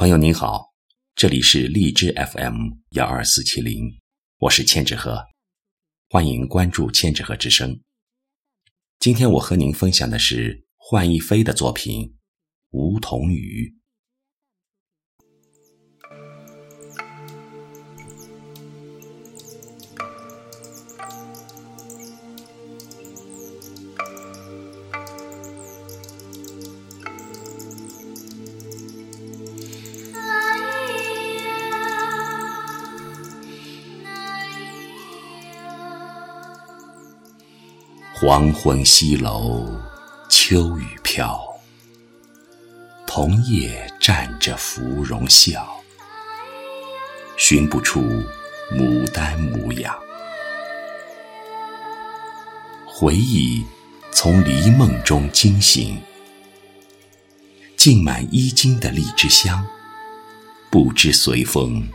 朋友您好，这里是荔枝 FM 幺二四七零，我是千纸鹤，欢迎关注千纸鹤之声。今天我和您分享的是幻一飞的作品《梧桐雨》。黄昏西楼，秋雨飘。桐叶蘸着芙蓉笑，寻不出牡丹模样。回忆从离梦中惊醒，浸满衣襟的荔枝香，不知随风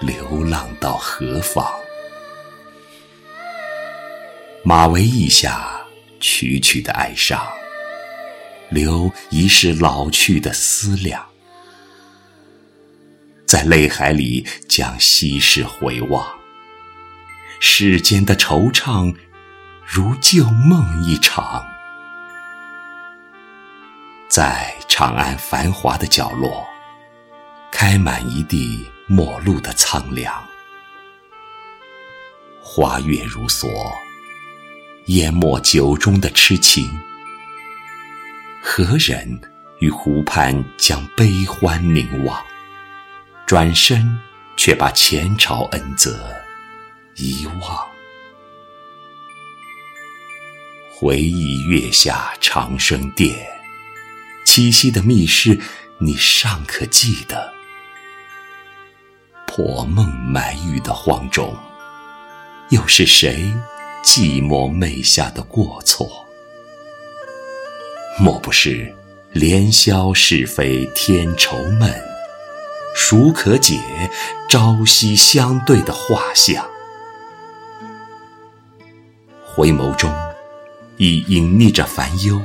流浪到何方。马嵬驿下，曲曲的哀伤，留一世老去的思量，在泪海里将昔事回望。世间的惆怅，如旧梦一场。在长安繁华的角落，开满一地陌路的苍凉，花月如梭。淹没酒中的痴情，何人于湖畔将悲欢凝望？转身却把前朝恩泽遗忘。回忆月下长生殿，栖息的密室，你尚可记得？破梦埋玉的荒冢，又是谁？寂寞寐下的过错，莫不是连宵是非添愁闷？孰可解朝夕相对的画像？回眸中，已隐匿着烦忧。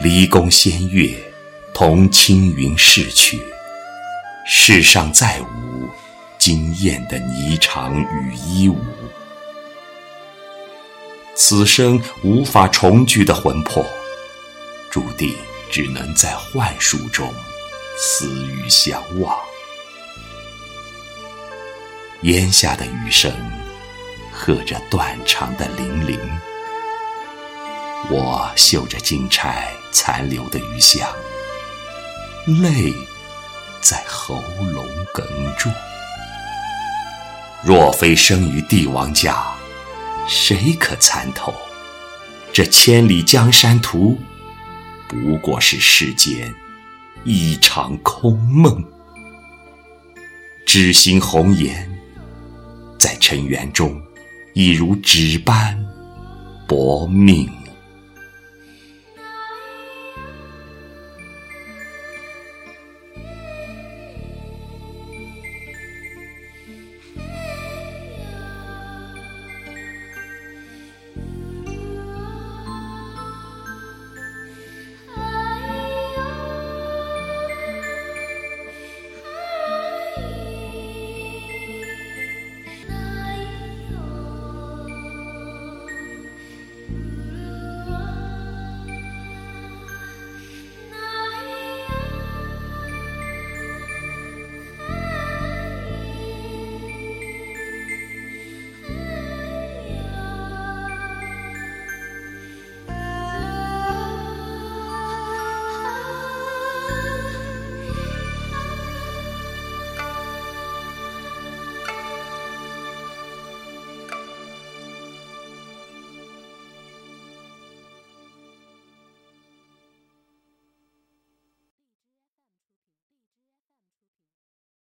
离宫仙乐，同青云逝去，世上再无惊艳的霓裳羽衣舞。此生无法重聚的魂魄，注定只能在幻术中死于相望。檐下的雨声，和着断肠的铃铃。我嗅着金钗残留的余香，泪在喉咙哽住。若非生于帝王家。谁可参透？这千里江山图，不过是世间一场空梦。知心红颜，在尘缘中，亦如纸般薄命。